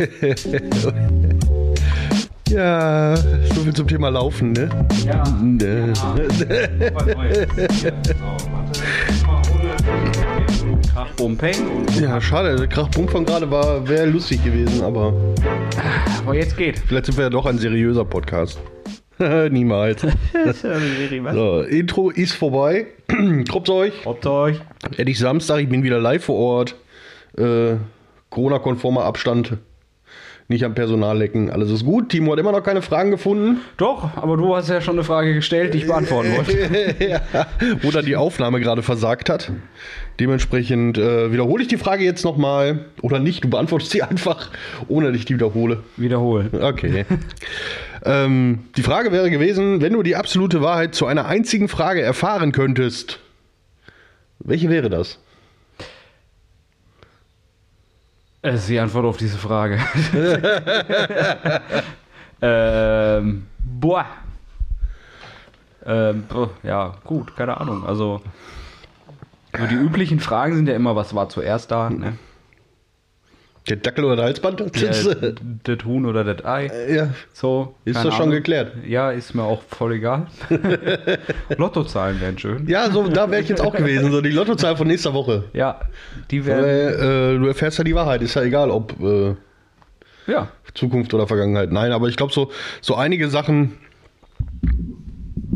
Ja, so viel zum Thema Laufen, ne? Ja. Ne. Ja, schade, der Krachpunkt von gerade war, wäre lustig gewesen, aber aber jetzt geht. vielleicht sind wir ja doch ein seriöser Podcast. Niemals. So, Intro ist vorbei. Kroppt euch. Habt euch. Endlich Samstag, ich bin wieder live vor Ort. Äh, Corona-konformer Abstand. Nicht am Personal lecken. Alles ist gut. Timo hat immer noch keine Fragen gefunden. Doch, aber du hast ja schon eine Frage gestellt, die ich beantworten wollte. ja. Oder die Aufnahme gerade versagt hat. Dementsprechend äh, wiederhole ich die Frage jetzt nochmal. Oder nicht, du beantwortest sie einfach, ohne dass ich die wiederhole. Wiederholen. Okay. ähm, die Frage wäre gewesen, wenn du die absolute Wahrheit zu einer einzigen Frage erfahren könntest, welche wäre das? Das ist die Antwort auf diese Frage. ähm, boah. Ähm, ja, gut, keine Ahnung. Also, so die üblichen Fragen sind ja immer, was war zuerst da? Ne? Der Dackel oder der Halsband? Der, das Huhn oder das Ei? ja. So. Ist das schon Ahnung. geklärt? Ja, ist mir auch voll egal. Lottozahlen wären schön. Ja, so, da wäre ich jetzt auch gewesen. So die Lottozahl von nächster Woche. Ja, die. Weil, äh, du erfährst ja die Wahrheit. Ist ja egal, ob äh, Ja, Zukunft oder Vergangenheit. Nein, aber ich glaube, so, so einige Sachen,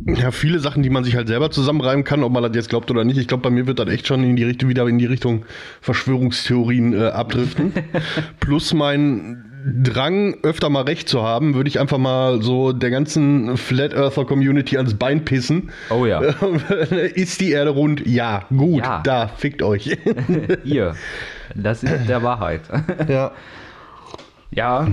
ja, viele Sachen, die man sich halt selber zusammenreimen kann, ob man das jetzt glaubt oder nicht. Ich glaube, bei mir wird das echt schon in die Richtung, wieder in die Richtung Verschwörungstheorien äh, abdriften. Plus mein Drang, öfter mal recht zu haben, würde ich einfach mal so der ganzen Flat Earther Community ans Bein pissen. Oh ja. Ist die Erde rund? Ja, gut, Ja. da, fickt euch. ihr. Das ist der Wahrheit. ja. ja,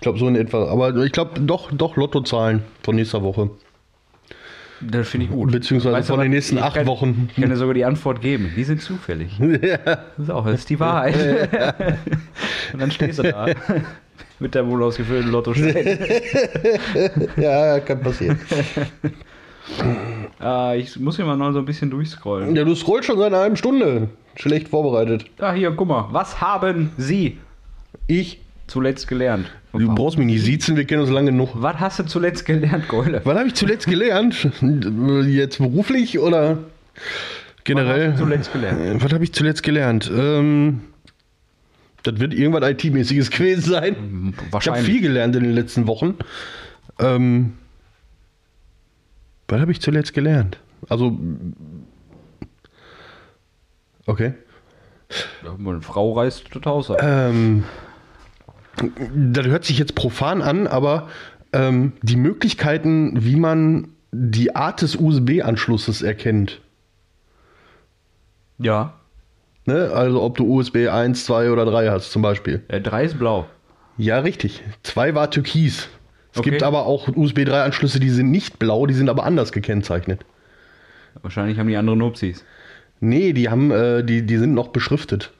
Ich glaube so in etwa. Aber ich glaube doch, doch Lottozahlen von nächster Woche. das finde ich gut. Beziehungsweise Weißt von den nächsten acht kann, Wochen. Ich kann dir sogar die Antwort geben. Die sind zufällig. Das ist auch, das ist die Wahrheit. Und dann stehst du da. Mit der wohl ausgefüllten lotto ja, kann passieren. ah, Ich muss hier mal noch so ein bisschen durchscrollen. Ja, du scrollst schon seit einer halben Stunde. Schlecht vorbereitet. Ah, hier, guck mal. Was haben Sie Ich? Zuletzt gelernt? Du brauchst mich nicht siezen, wir kennen uns lange genug. Was hast du zuletzt gelernt, Goyle? Was habe ich zuletzt gelernt? Jetzt beruflich oder generell? Was hast du zuletzt gelernt? Was habe ich zuletzt gelernt? Ähm, das wird irgendwas IT-mäßiges gewesen sein. Ich habe Wahrscheinlich. viel gelernt in den letzten Wochen. Ähm, was habe ich zuletzt gelernt? Also, okay. Ja, Eine Frau das Haus ab. Ähm, das hört sich jetzt profan an, aber ähm, die Möglichkeiten, wie man die Art des USB-Anschlusses erkennt. Ja. Ne? Also ob du USB 1, 2 oder 3 hast zum Beispiel. Äh, drei ist blau. Ja, richtig. 2 war türkis. Es Okay. gibt aber auch USB 3-Anschlüsse, die sind nicht blau, die sind aber anders gekennzeichnet. Wahrscheinlich haben die andere Nupsis. Nee, die haben, äh, die, die sind noch beschriftet.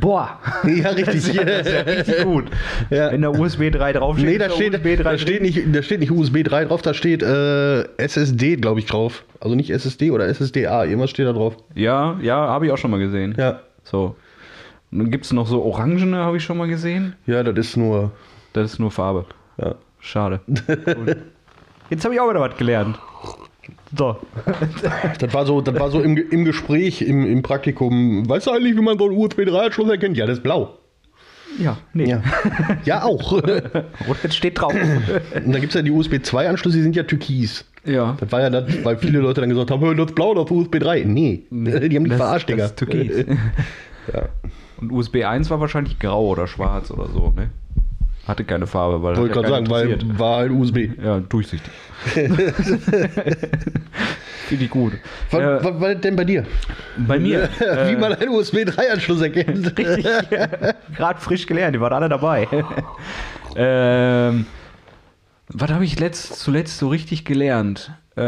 Boah. Ja, richtig. Das ist ja richtig gut. Ja. Wenn da USB 3 draufsteht, Nee, da ist steht, USB 3 da, steht nicht, da steht nicht USB 3 drauf, da steht äh, SSD, glaube ich, drauf. Also nicht SSD oder SSDA, irgendwas steht da drauf. Ja, ja, habe ich auch schon mal gesehen. Ja. So. Und dann gibt es noch so Orangene, habe ich schon mal gesehen. Ja, das ist nur. Das ist nur Farbe. Ja. Schade. Jetzt habe ich auch wieder was gelernt. So. Das war so, das war so im, im Gespräch, im, im Praktikum. Weißt du eigentlich, wie man so einen USB 3-Anschluss erkennt? Ja, das ist blau. Ja, nee. Ja, ja auch. Und Oder jetzt steht drauf. dann gibt es ja die USB 2-Anschlüsse, die sind ja türkis. ja. Das war ja das, weil viele Leute dann gesagt haben, "Hör, das ist blau, das ist USB 3. Nee, die haben Das- verarscht, Digga. das ist Türkis. Ja. Und USB 1 war wahrscheinlich grau oder schwarz oder so, ne? Hatte keine Farbe, weil Wollte gerade sagen, weil war halt USB. Ja, durchsichtig. Finde ich gut. Was, Äh, was war das denn bei dir? bei mir. äh, Wie man einen USB 3-Anschluss erkennt. Richtig. Gerade frisch gelernt, die waren alle dabei. ähm, was habe ich letzt, zuletzt so richtig gelernt? Äh,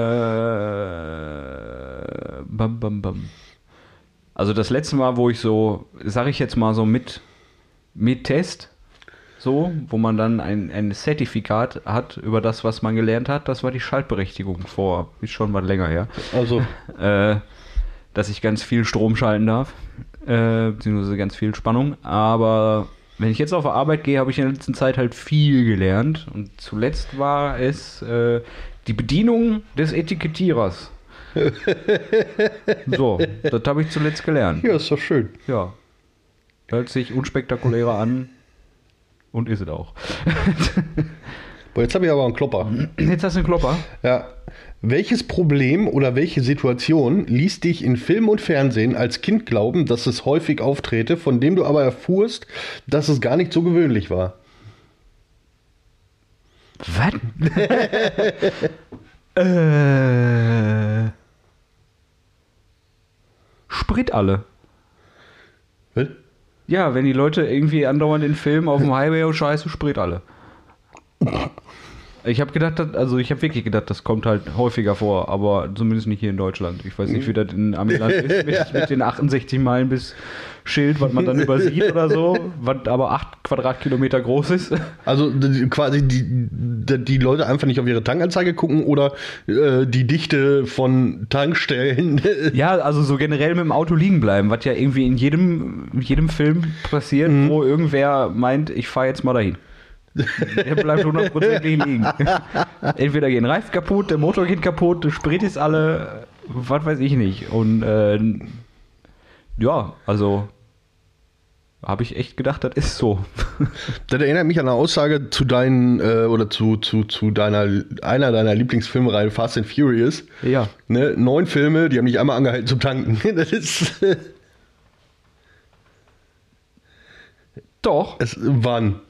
bam, bam, bam. Also das letzte Mal, wo ich so, sage ich jetzt mal so mit, mit Test, so, wo man dann ein, ein Zertifikat hat über das, was man gelernt hat, das war die Schaltberechtigung vor, ist schon was länger her Also, äh, dass ich ganz viel Strom schalten darf. Äh, beziehungsweise ganz viel Spannung. Aber wenn ich jetzt auf Arbeit gehe, habe ich in der letzten Zeit halt viel gelernt. Und zuletzt war es äh, die Bedienung des Etikettierers. so, das habe ich zuletzt gelernt. Ja, ist doch schön. Ja. Hört sich unspektakulärer an. Und ist es auch. Boah, jetzt habe ich aber einen Klopper. Jetzt hast du einen Klopper. Ja. Welches Problem oder welche Situation ließ dich in Film und Fernsehen als Kind glauben, dass es häufig auftrete, von dem du aber erfuhrst, dass es gar nicht so gewöhnlich war? Was? äh. Sprit alle. Was? Ja, wenn die Leute irgendwie andauernd in Filmen auf dem Highway und scheiße, Sprit alle. Ich habe gedacht, also ich habe wirklich gedacht, das kommt halt häufiger vor, aber zumindest nicht hier in Deutschland. Ich weiß nicht, wie das in Amiland ist mit, mit den 68 Meilen bis Schild, was man dann übersieht oder so, was aber 8 Quadratkilometer groß ist. Also die- quasi die, die, Leute einfach nicht auf ihre Tankanzeige gucken oder äh, die Dichte von Tankstellen. Ja, also so generell mit dem Auto liegen bleiben, was ja irgendwie in jedem, in jedem Film passiert, wo irgendwer meint, ich fahre jetzt mal dahin. Der bleibt hundertprozentig liegen. Entweder gehen Reifen kaputt, der Motor geht kaputt, der Sprit ist alle, was weiß ich nicht. Und äh, ja, also habe ich echt gedacht, das ist so. Das erinnert mich an eine Aussage zu deinen äh, oder zu, zu, zu deiner einer deiner Lieblingsfilmreihen Fast and Furious. ja. Ne, neun Filme, die haben nicht einmal angehalten zum Tanken. Das ist Doch. es wann?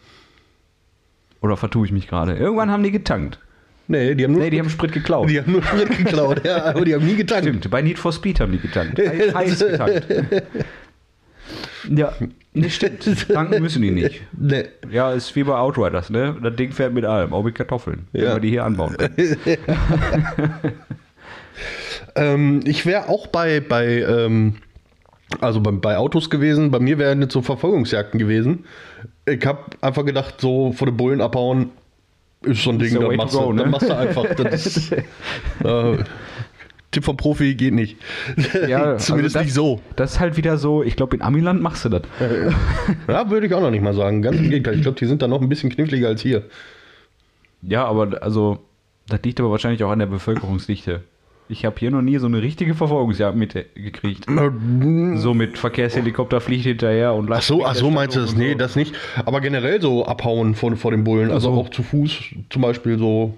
Oder vertue ich mich gerade? Irgendwann haben die getankt. Nee, die haben nur Nee, die haben Sprit geklaut. die haben nur Sprit geklaut, ja, aber die haben nie getankt. Stimmt, bei Need for Speed haben die getankt. Heiß getankt. Ja, nee, stimmt. Tanken müssen die nicht. Nee. Ja, ist wie bei Outriders, ne? Das Ding fährt mit allem, auch mit Kartoffeln, wenn Ja. wir die hier anbauen können. Ähm, ich wäre auch bei, bei, ähm, also bei, bei Autos gewesen. Bei mir wären jetzt so Verfolgungsjagden gewesen. Ich habe einfach gedacht, so vor den Bullen abhauen ist so ein Ding, to machst, go, du, ne? das machst du einfach. Das ist, äh, Tipp vom Profi geht nicht. Ja, Zumindest also das, nicht so. Das ist halt wieder so, ich glaube, in Amiland machst du das. Ja, würde ich auch noch nicht mal sagen. Ganz im Gegenteil. Ich glaube, die sind da noch ein bisschen kniffliger als hier. Ja, aber also, das liegt aber wahrscheinlich auch an der Bevölkerungsdichte. Ich habe hier noch nie so eine richtige Verfolgungsjagd mitgekriegt. So mit Verkehrshelikopter fliegt hinterher und Ach so, ach so meinst du das? Nee, das nicht. Aber generell so abhauen vor, vor den Bullen. Also so. auch zu Fuß zum Beispiel so.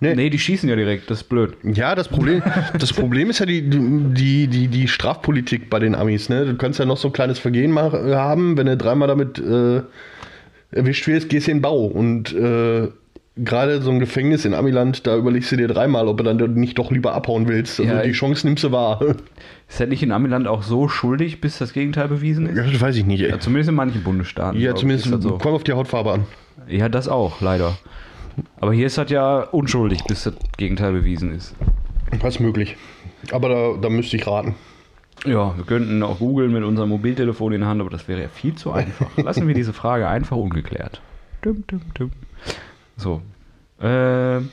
Nee. Nee, die schießen ja direkt, das ist blöd. Ja, das Problem, das Problem ist ja die, die, die, die Strafpolitik bei den Amis. Ne? Du kannst ja noch so ein kleines Vergehen mach, haben, wenn du dreimal damit äh, erwischt wirst, gehst du in den Bau. Und äh, gerade so ein Gefängnis in Amiland, da überlegst du dir dreimal, ob du dann nicht doch lieber abhauen willst. Also Ja, die Chance nimmst du wahr. Ist er nicht in Amiland auch so schuldig, bis das Gegenteil bewiesen ist? Ja, das weiß ich nicht. Ey. Ja, zumindest in manchen Bundesstaaten. Ja, zumindest so. komm auf die Hautfarbe an. Ja, das auch, leider. Aber hier ist das ja unschuldig, bis das Gegenteil bewiesen ist. Das ist möglich. Aber da, da müsste ich raten. Ja, wir könnten auch googeln mit unserem Mobiltelefon in der Hand, aber das wäre ja viel zu einfach. Lassen wir diese Frage einfach ungeklärt. Dum, dum, dum. So. Ähm.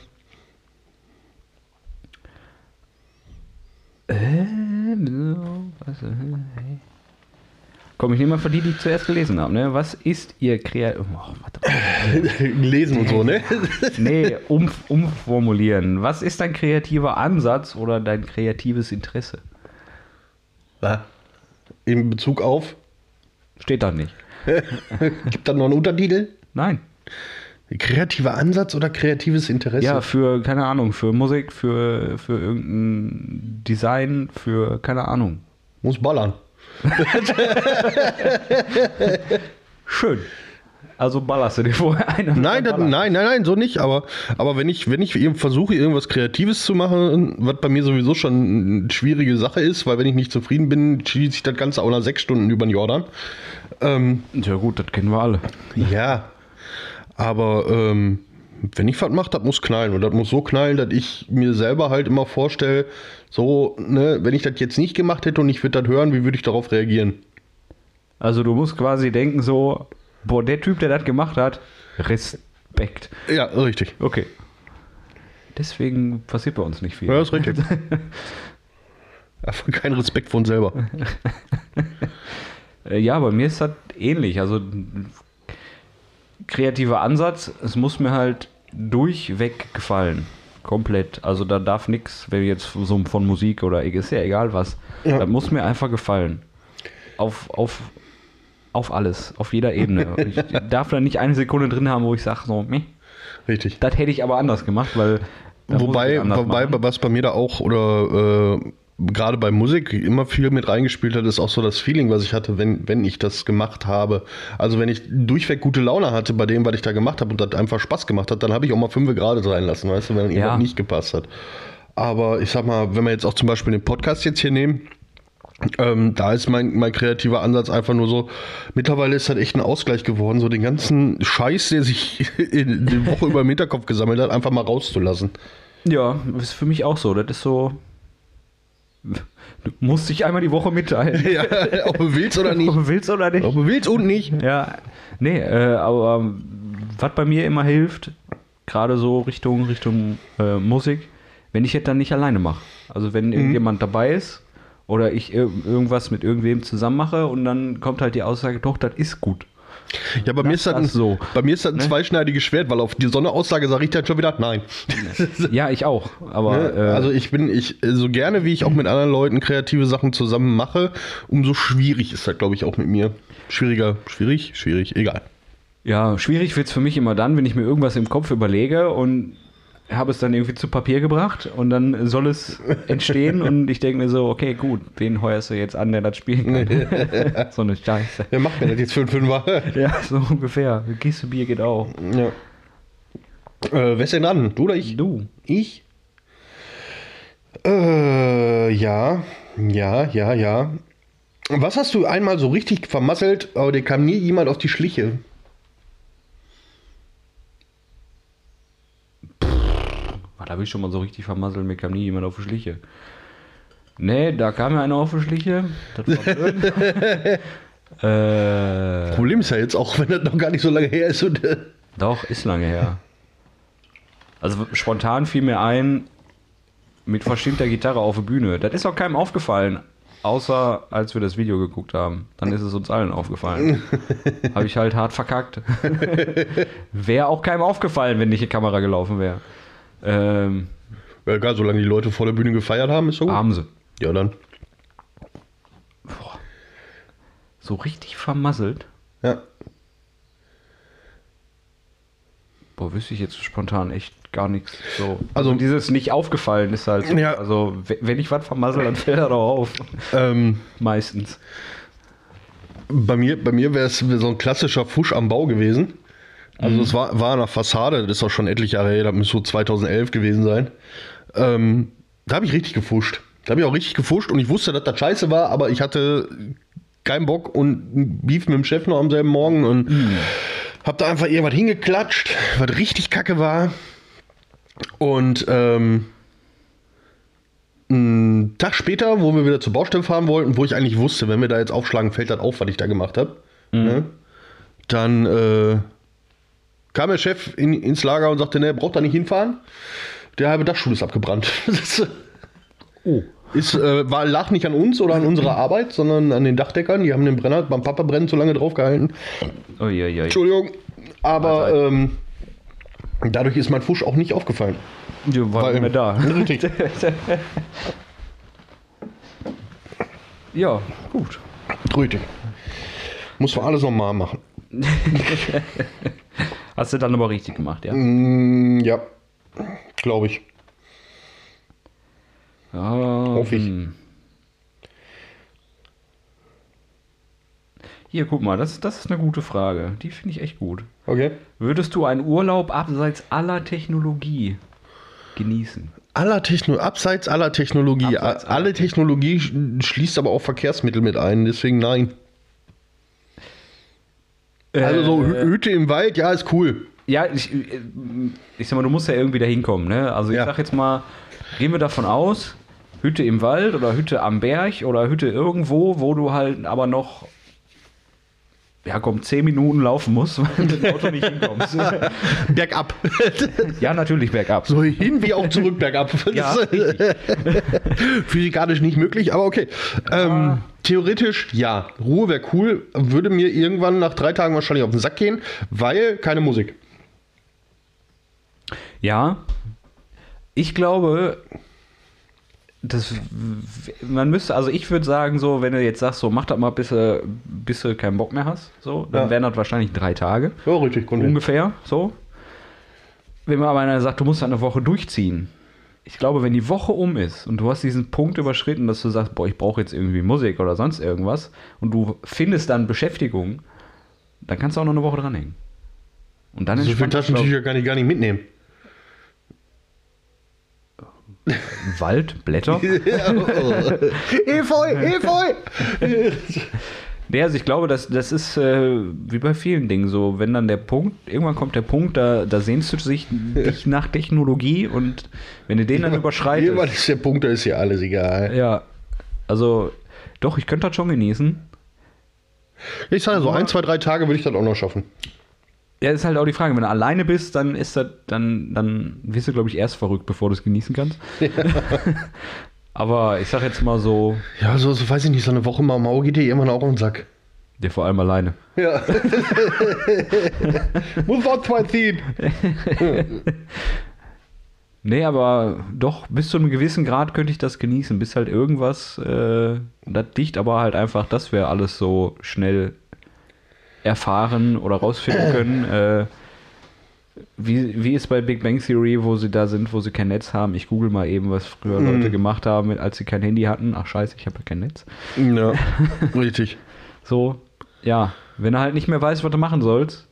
So, was, äh, hey. Komm, ich nehme mal für die, die ich zuerst gelesen habe. Ne? Was ist Ihr Kreat... Oh. Lesen und so, ne? Nee, um, umformulieren. Was ist dein kreativer Ansatz oder dein kreatives Interesse? In Bezug auf, Steht da nicht. gibt da noch einen Untertitel? Nein. Kreativer Ansatz oder kreatives Interesse? Ja, für, keine Ahnung, für Musik, für, für irgendein Design, für, keine Ahnung. Muss ballern. Schön. Also ballerst du dir vorher eine. Nein, das, nein, nein, nein, so nicht. Aber, aber wenn ich, wenn ich eben versuche, irgendwas Kreatives zu machen, was bei mir sowieso schon eine schwierige Sache ist, weil wenn ich nicht zufrieden bin, schieße ich das Ganze auch nach sechs Stunden über den Jordan. Ähm, Ja gut, das kennen wir alle. ja, aber ähm, wenn ich was mache, das muss knallen. Und das muss so knallen, dass ich mir selber halt immer vorstelle, so, ne, wenn ich das jetzt nicht gemacht hätte und ich würde das hören, wie würde ich darauf reagieren? Also du musst quasi denken so, boah, der Typ, der das gemacht hat, Respekt. Ja, richtig. Okay. Deswegen passiert bei uns nicht viel. Ja, ist richtig. Einfach kein Respekt vor uns selber. Ja, bei mir ist das ähnlich. Also kreativer Ansatz, es muss mir halt durchweg gefallen. Komplett. Also da darf nichts, wenn jetzt so von Musik oder ist ja egal was, Ja. das muss mir einfach gefallen. Auf, auf, auf alles, auf jeder Ebene. ich darf da nicht eine Sekunde drin haben, wo ich sage, so, meh, Richtig. das hätte ich aber anders gemacht, weil. Wobei, wobei machen. was bei mir da auch oder äh, gerade bei Musik immer viel mit reingespielt hat, ist auch so das Feeling, was ich hatte, wenn, wenn ich das gemacht habe. Also wenn ich durchweg gute Laune hatte bei dem, was ich da gemacht habe und das einfach Spaß gemacht hat, dann habe ich auch mal fünf gerade sein lassen, weißt du, wenn dann Ja. irgendwas nicht gepasst hat. Aber ich sag mal, wenn wir jetzt auch zum Beispiel den Podcast jetzt hier nehmen, ähm, da ist mein, mein kreativer Ansatz einfach nur so, mittlerweile ist das echt ein Ausgleich geworden, so den ganzen Scheiß, der sich in der Woche über im Hinterkopf gesammelt hat, einfach mal rauszulassen. Ja, ist für mich auch so. Das ist so. Du musst dich einmal die Woche mitteilen. Ja, ob du willst oder nicht. Ob du willst oder nicht. Ob du willst und nicht. Ja, nee, äh, aber ähm, was bei mir immer hilft, gerade so Richtung, Richtung äh, Musik, wenn ich das dann nicht alleine mache. Also wenn irgendjemand dabei ist oder ich ir irgendwas mit irgendwem zusammen mache und dann kommt halt die Aussage, doch, das ist gut. Ja, bei mir, ist das ein, das so. bei mir ist das ein zweischneidiges Schwert, weil auf die so eine Aussage sage ich dann schon wieder nein. Ja, ich auch. Aber Ne? äh, also ich bin, ich, so gerne wie ich auch mit anderen Leuten kreative Sachen zusammen mache, umso schwierig ist das, glaube ich, auch mit mir. Schwieriger, schwierig, schwierig, egal. Ja, schwierig wird es für mich immer dann, wenn ich mir irgendwas im Kopf überlege und habe es dann irgendwie zu Papier gebracht und dann soll es entstehen und ich denke mir so, okay, gut, wen heuerst du jetzt an, der das spielen kann? so eine Scheiße. Wer macht mir das jetzt für einen Fünfer? Ja, so ungefähr. Kiste Bier geht auch. ja. Äh, wer ist denn dran? Du oder ich? Du. Ich? Äh, ja, ja, ja, ja. Was hast du einmal so richtig vermasselt, aber dir kam nie jemand auf die Schliche? Was habe ich schon mal so richtig vermasselt? Mir kam nie jemand auf die Schliche. Nee, da kam mir einer auf die Schliche. Das war blöd. äh, Problem ist ja jetzt auch, wenn das noch gar nicht so lange her ist und äh, Doch, ist lange her. Also spontan fiel mir ein, mit verstimmter Gitarre auf der Bühne. Das ist auch keinem aufgefallen, außer als wir das Video geguckt haben. Dann ist es uns allen aufgefallen. Habe ich halt hart verkackt. wäre auch keinem aufgefallen, wenn nicht die Kamera gelaufen wäre. Ähm, ja, egal, solange die Leute vor der Bühne gefeiert haben, ist so. gut. haben sie. Ja, dann. So richtig vermasselt. Ja. Boah, wüsste ich jetzt spontan echt gar nichts. So. Also- Also dieses nicht aufgefallen ist halt so. Ja. Also wenn ich was vermassel, dann fällt er doch auf. Ähm, Meistens. bei mir, bei mir wäre es so ein klassischer Fusch am Bau gewesen. Also es war, war eine Fassade, das ist auch schon etliche Jahre her, das müsste so 2011 gewesen sein. Ähm, da habe ich richtig gefuscht. Da habe ich auch richtig gefuscht und ich wusste, dass das scheiße war, aber ich hatte keinen Bock und Beef mit dem Chef noch am selben Morgen und hab da einfach irgendwas hingeklatscht, was richtig kacke war. Und ähm, einen Tag später, wo wir wieder zur Baustelle fahren wollten, wo ich eigentlich wusste, wenn wir da jetzt aufschlagen, fällt das auf, was ich da gemacht habe. Ne? Dann äh, kam der Chef in, ins Lager und sagte, ne, braucht da nicht hinfahren. Der halbe Dachstuhl ist abgebrannt. Das ist, Oh. ist, äh, war, lag nicht an uns oder an unserer Arbeit, sondern an den Dachdeckern. Die haben den Brenner beim Papa brennen zu lange draufgehalten. Uiuiui. Entschuldigung. Aber ähm, dadurch ist mein Fusch auch nicht aufgefallen. Ja, war Weil- nicht mehr da. Richtig. Ja, gut. Richtig. Muss man alles nochmal machen. Hast du dann aber richtig gemacht, ja? Mm, ja, glaube ich. Ja. Hoffe ich. hm. Hier, guck mal, das, das ist eine gute Frage. Die finde ich echt gut. Okay. Würdest du einen Urlaub abseits aller Technologie genießen? Aller Techno abseits aller Technologie. Abseits aller Alle Technologie sch- schließt aber auch Verkehrsmittel mit ein, deswegen nein. Also so Hü- Hütte im Wald, ja, ist cool. Ja, ich, äh, ich sag mal, du musst ja irgendwie da hinkommen, ne? Also ich Ja. sag jetzt mal, gehen wir davon aus, Hütte im Wald oder Hütte am Berg oder Hütte irgendwo, wo du halt aber noch ja komm, 10 Minuten laufen musst, weil du mit dem Auto nicht hinkommst. Bergab. ja, natürlich bergab. So hin wie auch zurück bergab. Ja, ist physikalisch nicht möglich, aber okay. Ähm, theoretisch ja. Ruhe wäre cool. Würde mir irgendwann nach drei Tagen wahrscheinlich auf den Sack gehen, weil keine Musik. Ja, ich glaube, das, man müsste, also ich würde sagen, so, wenn du jetzt sagst, so, mach das mal, bis du, bis du keinen Bock mehr hast, so, dann Ja. wären das wahrscheinlich drei Tage, Ja, richtig. Kunde. ungefähr, so. Wenn man aber einer sagt, du musst eine Woche durchziehen, ich glaube, wenn die Woche um ist und du hast diesen Punkt überschritten, dass du sagst, boah, ich brauche jetzt irgendwie Musik oder sonst irgendwas und du findest dann Beschäftigung, dann kannst du auch noch eine Woche dranhängen. Und dann So viele Taschentücher kann ich gar nicht mitnehmen. Wald, Blätter. Efeu, Efeu! Nee, also ich glaube, das, das ist äh, wie bei vielen Dingen so, wenn dann der Punkt, irgendwann kommt der Punkt, da, da sehnst du dich nach Technologie und wenn du den dann Irgendwann überschreitest. ist der Punkt, da ist ja alles egal. Ja, also doch, ich könnte das schon genießen. Ich sage so, ein, zwei, drei Tage würde ich das auch noch schaffen. Ja, ist halt auch die Frage, wenn du alleine bist, dann ist das, dann, dann wirst du, glaube ich, erst verrückt, bevor du es genießen kannst. Aber ich sag jetzt mal so, Ja, so, so weiß ich nicht, so eine Woche mal Mau geht dir irgendwann auch auf den Sack. der vor allem alleine. Ja. Muss auch zwei ziehen. Nee, aber doch, bis zu einem gewissen Grad könnte ich das genießen, bis halt irgendwas, äh, das dicht aber halt einfach, dass wir alles so schnell erfahren oder rausfinden können. Äh, wie, wie ist bei Big Bang Theory, wo sie da sind, wo sie kein Netz haben? Ich google mal eben, was früher Mhm. Leute gemacht haben, als sie kein Handy hatten. Ach scheiße, ich habe ja kein Netz. Ja, richtig. So, ja, wenn du halt nicht mehr weißt, was du machen sollst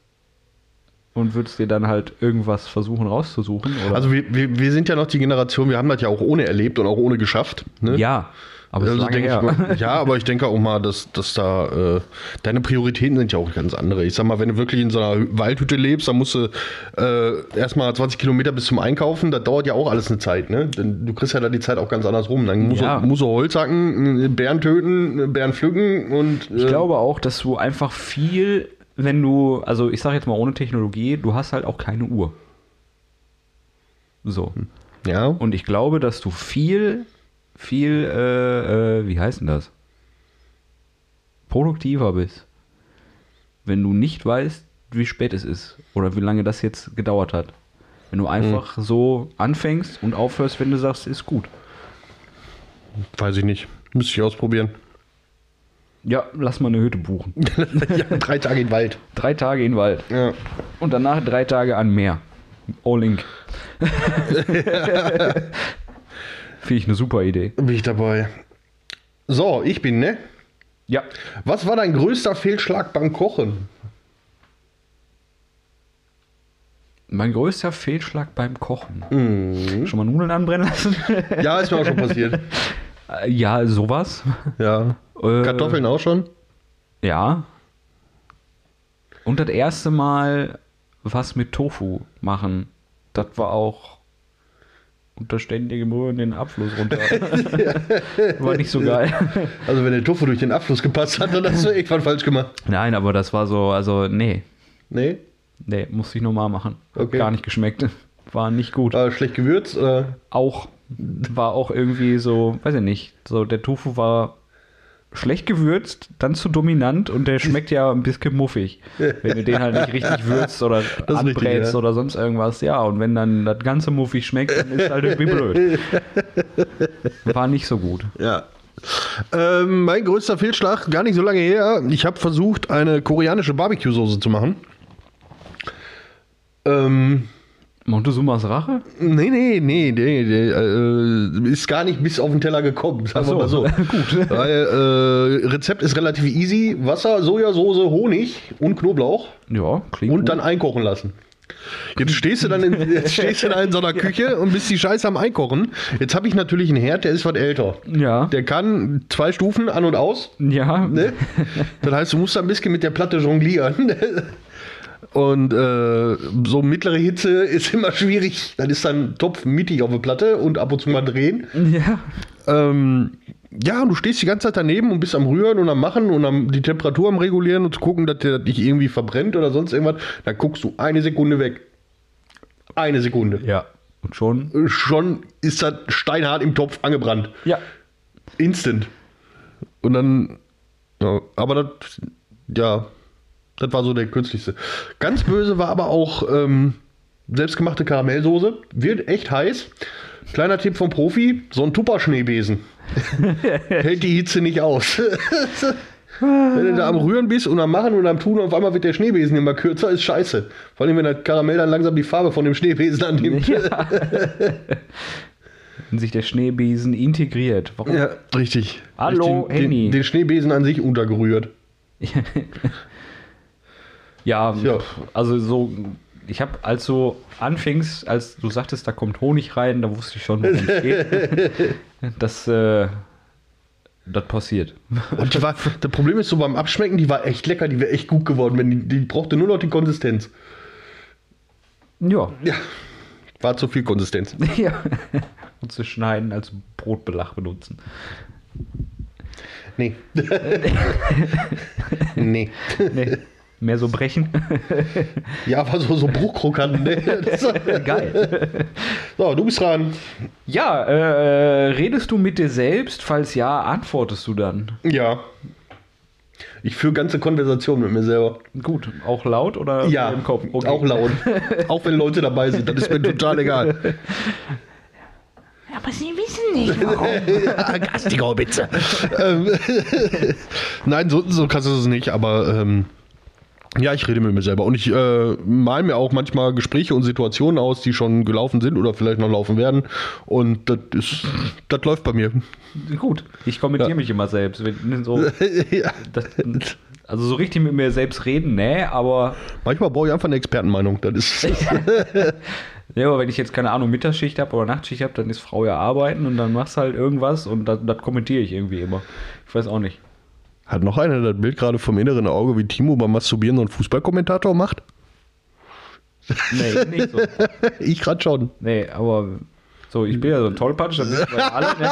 und würdest dir dann halt irgendwas versuchen rauszusuchen. Oder? Also wir, wir, wir sind ja noch die Generation, wir haben das ja auch ohne erlebt und auch ohne geschafft. Ne? ja, aber Also mal, ja, aber ich denke auch mal, dass, dass da äh, deine Prioritäten sind ja auch ganz andere. Ich sag mal, wenn du wirklich in so einer Waldhütte lebst, dann musst du äh, erstmal 20 Kilometer bis zum Einkaufen, das dauert ja auch alles eine Zeit, ne? Denn du kriegst ja da die Zeit auch ganz anders rum. Dann musst, Ja. du, musst du Holz hacken, Bären töten, Bären pflücken und äh, Ich glaube auch, dass du einfach viel, wenn du, also ich sage jetzt mal ohne Technologie, du hast halt auch keine Uhr. So. ja, Und ich glaube, dass du viel, viel, äh, äh, wie heißt denn das? Produktiver bist. Wenn du nicht weißt, wie spät es ist oder wie lange das jetzt gedauert hat. Wenn du einfach so anfängst und aufhörst, wenn du sagst, ist gut. weiß ich nicht. Müsste ich ausprobieren. Ja, lass mal eine Hütte buchen. ja, drei Tage in den Wald. Drei Tage in den Wald. Ja. Und danach drei Tage an Meer. All-Link. Finde ich eine super Idee. Bin ich dabei. So, ich bin, ne? Ja. Was war dein größter Fehlschlag beim Kochen? Mein größter Fehlschlag beim Kochen. Mhm. Schon mal Nudeln anbrennen lassen? Ja, ist mir auch schon passiert. Ja, sowas. Ja. Äh, Kartoffeln auch schon? Ja. Und das erste Mal was mit Tofu machen, das war auch unter ständigem Rühren den Abfluss runter. war nicht so geil. Also wenn der Tofu durch den Abfluss gepasst hat, dann hast du was falsch gemacht. Nein, aber das war so, also nee, Nee? nee, musste ich nochmal machen. Okay. Gar nicht geschmeckt. War nicht gut. Äh, schlecht gewürzt? Äh, Auch, war auch irgendwie so, weiß ich nicht, so der Tofu war schlecht gewürzt, dann zu dominant und der schmeckt ja ein bisschen muffig. Wenn du den halt nicht richtig würzt oder Das ist richtig, anbrätst ja. oder sonst irgendwas. Ja, und wenn dann das ganze muffig schmeckt, dann ist halt irgendwie blöd. War nicht so gut. ja. Ähm, mein größter Fehlschlag, gar nicht so lange her. Ich habe versucht, eine koreanische Barbecue-Soße zu machen. Ähm, Montezumas Rache? nee, nee, nee, nee, nee äh, ist gar nicht bis auf den Teller gekommen, sagen wir Ach mal so. Gut. Weil äh, Rezept ist relativ easy. Wasser, Sojasauce, Honig und Knoblauch. Ja, klingt und gut. dann einkochen lassen. Jetzt stehst du dann in, jetzt stehst du da in so einer Küche und bist die Scheiße am Einkochen. Jetzt habe ich natürlich einen Herd, der ist was älter. Ja. Der kann zwei Stufen an und aus. ja. Ne? Das heißt, du musst da ein bisschen mit der Platte jonglieren. Und äh, so mittlere Hitze ist immer schwierig. Dann ist dann Topf mittig auf der Platte und ab und zu mal drehen. Ja. Ähm, ja, und du stehst die ganze Zeit daneben und bist am Rühren und am Machen und am die Temperatur am Regulieren und zu gucken, dass der dich irgendwie verbrennt oder sonst irgendwas. Dann guckst du eine Sekunde weg. Eine Sekunde. Ja. Und schon? Schon ist das steinhart im Topf angebrannt. Ja. Instant. Und dann, ja, aber das, ja, das war so der kürzlichste. Ganz böse war aber auch ähm, selbstgemachte Karamellsoße. Wird echt heiß. Kleiner Tipp vom Profi: so ein Tupper-Schneebesen. Hält die Hitze nicht aus. wenn du da am Rühren bist und am Machen und am Tun, auf einmal wird der Schneebesen immer kürzer, ist scheiße. Vor allem, wenn der Karamell dann langsam die Farbe von dem Schneebesen annimmt. Ja. Wenn sich der Schneebesen integriert. Warum? Ja, richtig. Hallo, den, Henny. den, den Schneebesen an sich untergerührt. Ja, Ja. also so, ich habe als du anfingst, als du sagtest, da kommt Honig rein, da wusste ich schon, worum es geht. Das, äh, das passiert. Und die war, das Problem ist so beim Abschmecken, die war echt lecker, die wäre echt gut geworden. Wenn die, die brauchte nur noch die Konsistenz. Ja. Ja, war zu viel Konsistenz. ja. Und zu schneiden als Brotbelag benutzen. Nee. nee. Nee. Mehr so brechen. Ja, aber so, so Bruchkrokant. Ne? Geil. So, du bist dran. Ja, äh, redest du mit dir selbst? Falls ja, antwortest du dann. Ja. Ich führe ganze Konversationen mit mir selber. Gut, auch laut oder Ja, im Kopf? Okay. auch laut. auch wenn Leute dabei sind, das ist mir total egal. Aber Sie wissen nicht, warum. Gastiger Witze. ähm, Nein, so, so kannst du es nicht, aber ähm, ja, ich rede mit mir selber und ich äh, mal mir auch manchmal Gespräche und Situationen aus, die schon gelaufen sind oder vielleicht noch laufen werden und das ist, das läuft bei mir. Gut, ich kommentiere Ja. mich immer selbst. Wenn so, ja. das, also so richtig mit mir selbst reden, nee, aber, Manchmal brauche ich einfach eine Expertenmeinung. Das ist ja, aber wenn ich jetzt keine Ahnung Mittagsschicht habe oder Nachtschicht habe, dann ist Frau ja arbeiten und dann machst halt irgendwas und das, das kommentiere ich irgendwie immer. Ich weiß auch nicht. Hat noch einer das Bild gerade vom inneren Auge, wie Timo beim Masturbieren so einen Fußballkommentator macht? Nee, nicht so. Ich gerade schon. Nee, aber so, ich bin ja so ein Tollpatsch, das wissen wir alle, ne?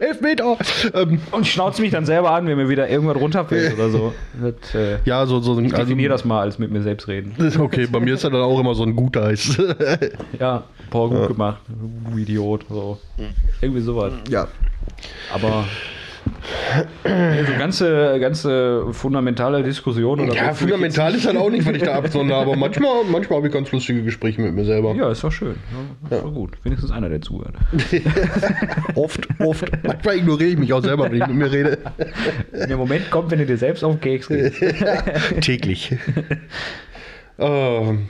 Elfmeter! Ähm, Und ich schnauze mich dann selber an, wenn mir wieder irgendwas runterfällt oder so. Das, äh, ja, so, so ich also, definiere das mal als mit mir selbst reden. Okay, bei mir ist er dann auch immer so ein guter Eis. Ja, boah, gut gemacht. Du Idiot. So. Irgendwie sowas. ja. Aber nee, so ganze, ganze fundamentale Diskussion oder Ja, fundamental ist halt auch nicht, was ich da absondere, aber manchmal, manchmal habe ich ganz lustige Gespräche mit mir selber. Ja, ist doch schön. Ja, ist doch gut. Wenigstens einer, der zuhört. Oft, oft. Manchmal ignoriere ich mich auch selber, wenn ich mit mir rede. Der Moment kommt, wenn du dir selbst auf den Keks gehst. Täglich. ähm,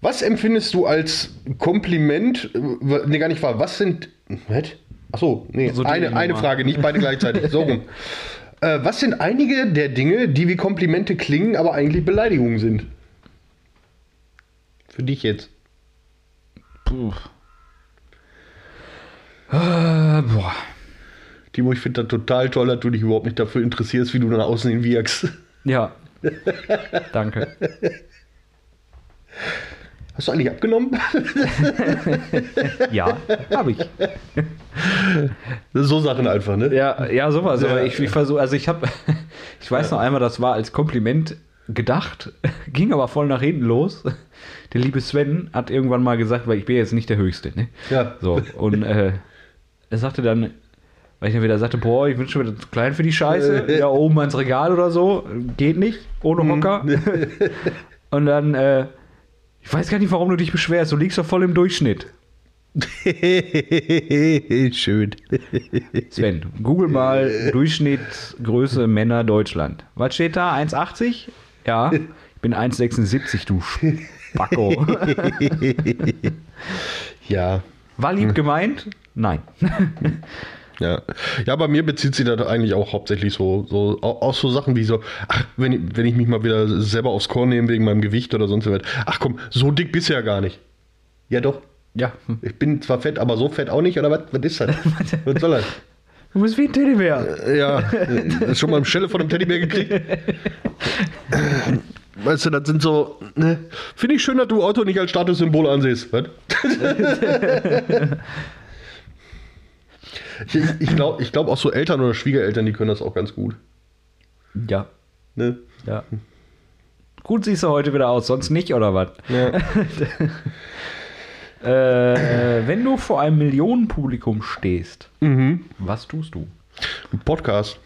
was empfindest du als Kompliment? Ne, gar nicht wahr. Was sind. Was? Achso, nee, So eine, eine. Frage, nicht beide gleichzeitig. So rum. Äh, was sind einige der Dinge, die wie Komplimente klingen, aber eigentlich Beleidigungen sind? Für dich jetzt. Puh. Äh, boah. Timo, ich finde das total toll, dass du dich überhaupt nicht dafür interessierst, wie du nach außen hin wirkst. Ja. Danke. Hast du eigentlich abgenommen? Ja, habe ich. so Sachen einfach, ne? Ja, ja, sowas. Ja. Aber ich, ich versuche, also ich habe, ich weiß noch einmal, das war als Kompliment gedacht, ging aber voll nach hinten los. Der liebe Sven hat irgendwann mal gesagt, weil ich bin jetzt nicht der Höchste, ne? Ja. So, und äh, er sagte dann, weil ich dann wieder sagte, boah, ich bin schon wieder zu klein für die Scheiße, ja, oben ans Regal oder so, geht nicht, ohne Hocker. und dann, äh, ich weiß gar nicht, warum du dich beschwerst, du liegst doch voll im Durchschnitt. Schön. Sven, google mal Durchschnittsgröße Männer Deutschland. Was steht da? 1,80? Ja, ich bin 1,76, du Spacko. ja. War lieb gemeint? Nein. Ja. ja, bei mir bezieht sich das eigentlich auch hauptsächlich so, so au- aus so Sachen wie so, ach, wenn ich, wenn ich mich mal wieder selber aufs Korn nehme wegen meinem Gewicht oder sonst was. Ach komm, so dick bist du ja gar nicht. Ja doch, Ja, ich bin zwar fett, aber so fett auch nicht, oder was? Was ist das? was soll das? du bist wie ein Teddybär. Ja, äh, schon mal eine Schelle von einem Teddybär gekriegt. Weißt du, das sind so, ne? Finde ich schön, dass du Auto nicht als Statussymbol ansiehst. Was? Ich, ich glaube ich glaub auch so Eltern oder Schwiegereltern, die können das auch ganz gut. Ja. Ne? Ja. Gut siehst du heute wieder aus, sonst nicht, oder was? Ja. Äh, wenn du vor einem Millionenpublikum stehst, mhm. was tust du? Ein Podcast.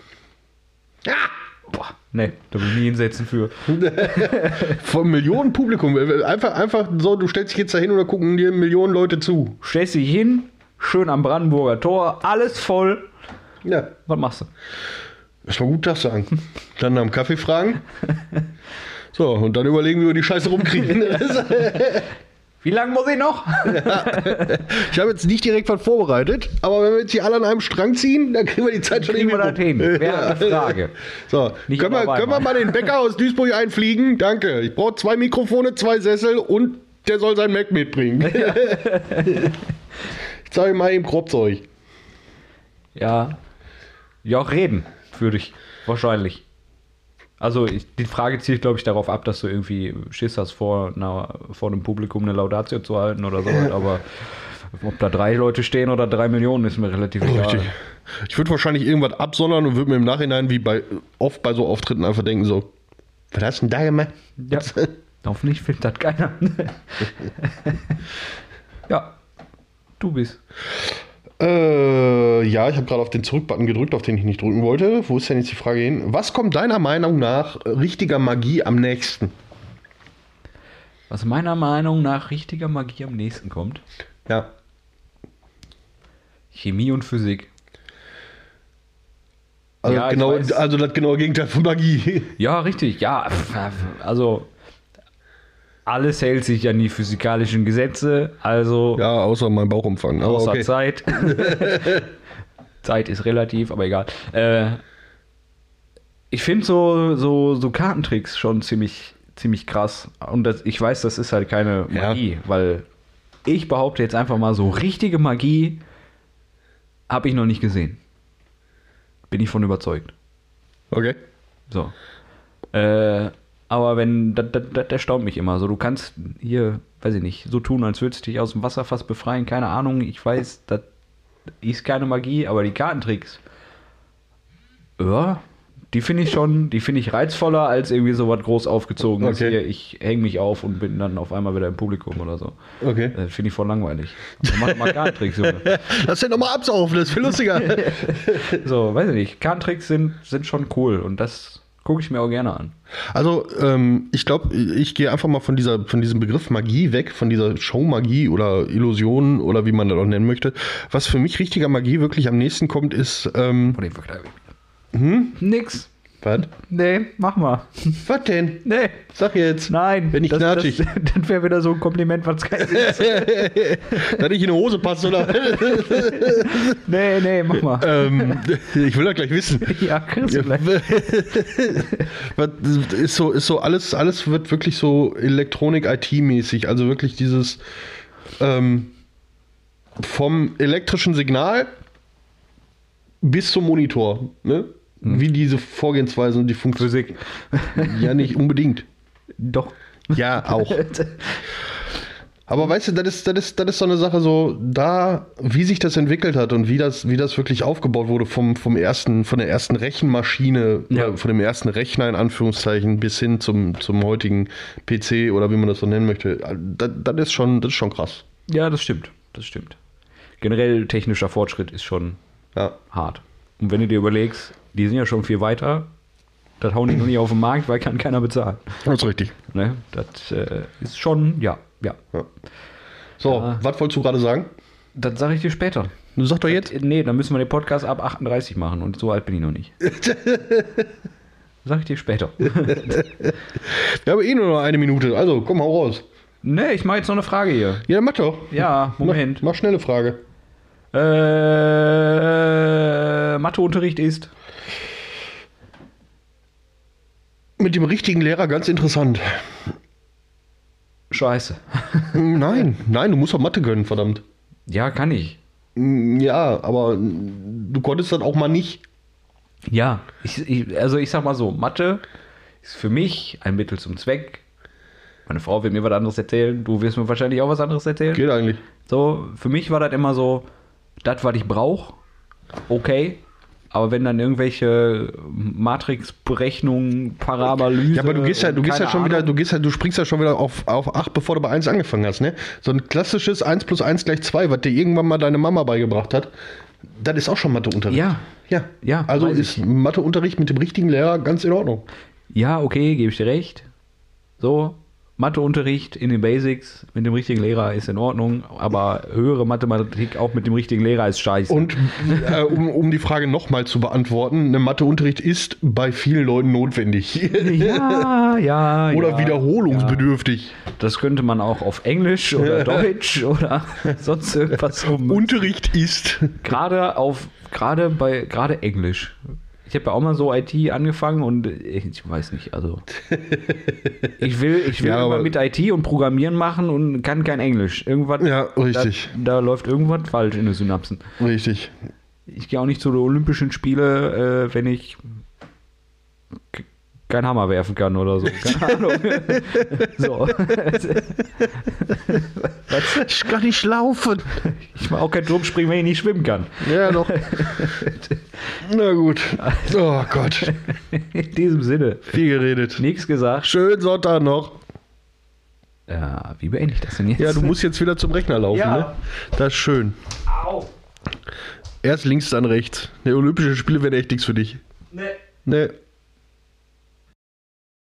Boah, nee, da will ich nie hinsetzen für. Von Millionen Publikum. Einfach, einfach so, du stellst dich jetzt da hin da gucken dir Millionen Leute zu. Stellst dich hin, schön am Brandenburger Tor, alles voll. Ja. Was machst du? Erstmal gut das sagen. Dann dem Kaffee fragen. So, und dann überlegen, wie wir die Scheiße rumkriegen. Wie lange muss ich noch? Ich habe jetzt nicht direkt was vorbereitet, aber wenn wir jetzt hier alle an einem Strang ziehen, dann kriegen wir die Zeit schon irgendwie das hin? Wäre eine Frage. So, Nicht können wir, können wir mal den Bäcker aus Duisburg einfliegen? Danke. Ich brauche zwei Mikrofone, zwei Sessel und der soll sein Mac mitbringen. Ich zeige mal eben Kropfzeug. Ja. Ja, auch reden würde ich. Wahrscheinlich. Also ich, die Frage zielt, glaube ich, darauf ab, dass du irgendwie Schiss hast, vor, einer, vor einem Publikum eine Laudatio zu halten oder so. Aber ob da drei Leute stehen oder drei Millionen, ist mir relativ egal. Richtig. Ich würde wahrscheinlich irgendwas absondern und würde mir im Nachhinein, wie bei oft bei so Auftritten, einfach denken so, was hast du denn da gemacht? Ja. Hoffentlich findet das keiner. ja. Du bist. Äh, ja, ich habe gerade auf den Zurückbutton gedrückt, auf den ich nicht drücken wollte. Wo ist denn jetzt die Frage hin? Was kommt deiner Meinung nach richtiger Magie am nächsten? Was meiner Meinung nach richtiger Magie am nächsten kommt. Ja. Chemie und Physik. Also, Ja, genau, also das genaue Gegenteil von Magie. Ja, richtig. Ja, also alles hält sich an die physikalischen Gesetze. Also Ja, außer mein Bauchumfang. Aber außer okay. Zeit. Zeit ist relativ, aber egal. Äh, ich finde so, so, so Kartentricks schon ziemlich, ziemlich krass. Und das, ich weiß, das ist halt keine Ja. Magie, weil ich behaupte jetzt einfach mal so, richtige Magie habe ich noch nicht gesehen. Bin ich von überzeugt. Okay. So. Äh, aber wenn, das, das, das erstaunt mich immer. So, du kannst hier, weiß ich nicht, so tun, als würdest du dich aus dem Wasserfass befreien. Keine Ahnung, ich weiß, das ist keine Magie, aber die Kartentricks, ja, die finde ich schon, die finde ich reizvoller als irgendwie so was groß aufgezogenes. Okay. Hier, ich hänge mich auf und bin dann auf einmal wieder im Publikum oder so. Okay. Das finde ich voll langweilig. Mach mal Kartentricks, Junge. Lass den nochmal absaufen, das ist viel lustiger. So, weiß ich nicht. Kartentricks sind, sind schon cool und das gucke ich mir auch gerne an. Also, ähm, ich glaube, ich gehe einfach mal von, dieser, von diesem Begriff Magie weg, von dieser Showmagie oder Illusion oder wie man das auch nennen möchte. Was für mich richtiger Magie wirklich am nächsten kommt, ist. Ähm, Von dem verkleide ich mich. Hm? Nix. Was? Nee, mach mal. Was denn? Nee. Sag jetzt. Nein. Wenn ich das, knatschig. Das, das wäre wieder so ein Kompliment, was kein Sinn ist. Dass ich in eine Hose passe oder. Nee, nee, mach mal. ähm, ich will das gleich wissen. Ja, kriegst du gleich. Ist so, ist so alles, alles wird wirklich so Elektronik-IT-mäßig. Also wirklich dieses ähm, vom elektrischen Signal bis zum Monitor. Ne? Wie diese Vorgehensweise und die Funktion. Physik. Ja, nicht unbedingt. Doch. Ja, auch. Aber weißt du, das ist, das, ist, das ist so eine Sache, so da, wie sich das entwickelt hat und wie das, wie das wirklich aufgebaut wurde vom, vom ersten, von der ersten Rechenmaschine, Ja. von dem ersten Rechner in Anführungszeichen bis hin zum, zum heutigen PC oder wie man das so nennen möchte. Das, das, ist, schon, das ist schon krass. Ja, das stimmt. Das stimmt. Generell technischer Fortschritt ist schon Ja. hart. Und wenn du dir überlegst, die sind ja schon viel weiter, das hauen die noch nicht auf den Markt, weil kann keiner bezahlen. Das ist richtig. Ne? Das äh, ist schon, ja, ja. Ja. So, Ja. was wolltest du gerade sagen? Das sage ich dir später. Du sag doch jetzt. Nee, dann müssen wir den Podcast ab 38 machen und so alt bin ich noch nicht. Sag ich dir später. Wir haben eh nur noch eine Minute, also komm, hau raus. nee, ich mache jetzt noch eine Frage hier. Ja, mach doch. Ja, Moment. Mach, mach schnelle Frage. Äh, Matheunterricht ist. Mit dem richtigen Lehrer ganz interessant. Scheiße. Nein, nein, du musst doch Mathe können, verdammt. Ja, kann ich. Ja, aber du konntest das auch mal nicht. Ja, ich, ich, also ich sag mal so, Mathe ist für mich ein Mittel zum Zweck. Meine Frau wird mir was anderes erzählen, du wirst mir wahrscheinlich auch was anderes erzählen. Geht eigentlich. So, für mich war das immer so, das, was ich brauche, okay. Aber wenn dann irgendwelche Matrix-Berechnungen, Parabolyse. Ja, aber du gehst ja, du gehst ja schon wieder, Ahnung. du gehst ja, du springst ja schon wieder auf, auf 8, bevor du bei 1 angefangen hast, ne? So ein klassisches 1 plus 1 gleich 2, was dir irgendwann mal deine Mama beigebracht hat, das ist auch schon Matheunterricht. Ja. Ja. Ja, Also ist Matheunterricht mit dem richtigen Lehrer ganz in Ordnung. Ja, okay, gebe ich dir recht. So, Matheunterricht in den Basics mit dem richtigen Lehrer ist in Ordnung, aber höhere Mathematik auch mit dem richtigen Lehrer ist scheiße. Und äh, um, um die Frage nochmal zu beantworten, ne, Matheunterricht ist bei vielen Leuten notwendig. ja, ja, Oder ja, wiederholungsbedürftig. Das könnte man auch auf Englisch oder Deutsch oder sonst irgendwas um. Unterricht ist. gerade auf, gerade bei, gerade Englisch. Ich habe ja auch mal so IT angefangen und ich weiß nicht, also ich will, ich will Ja, immer mit IT und Programmieren machen und kann kein Englisch. Irgendwas, Ja, richtig. Da, da läuft irgendwas falsch in den Synapsen. Richtig. Ich gehe auch nicht zu den Olympischen Spiele, äh, wenn ich keinen Hammer werfen kann oder so. Keine Ahnung. so. Ich kann nicht laufen. Ich mache auch keinen Turmspringen, wenn ich nicht schwimmen kann. Ja, doch. Na gut. Oh Gott. In diesem Sinne. Viel geredet. Nichts gesagt. Schönen Sonntag noch. Ja, wie beende ich das denn jetzt? Ja, du musst jetzt wieder zum Rechner laufen, Ja. ne? Das ist schön. Au. Erst links, dann rechts. Die Olympischen Spiele werden echt nichts für dich. Nee. Ne.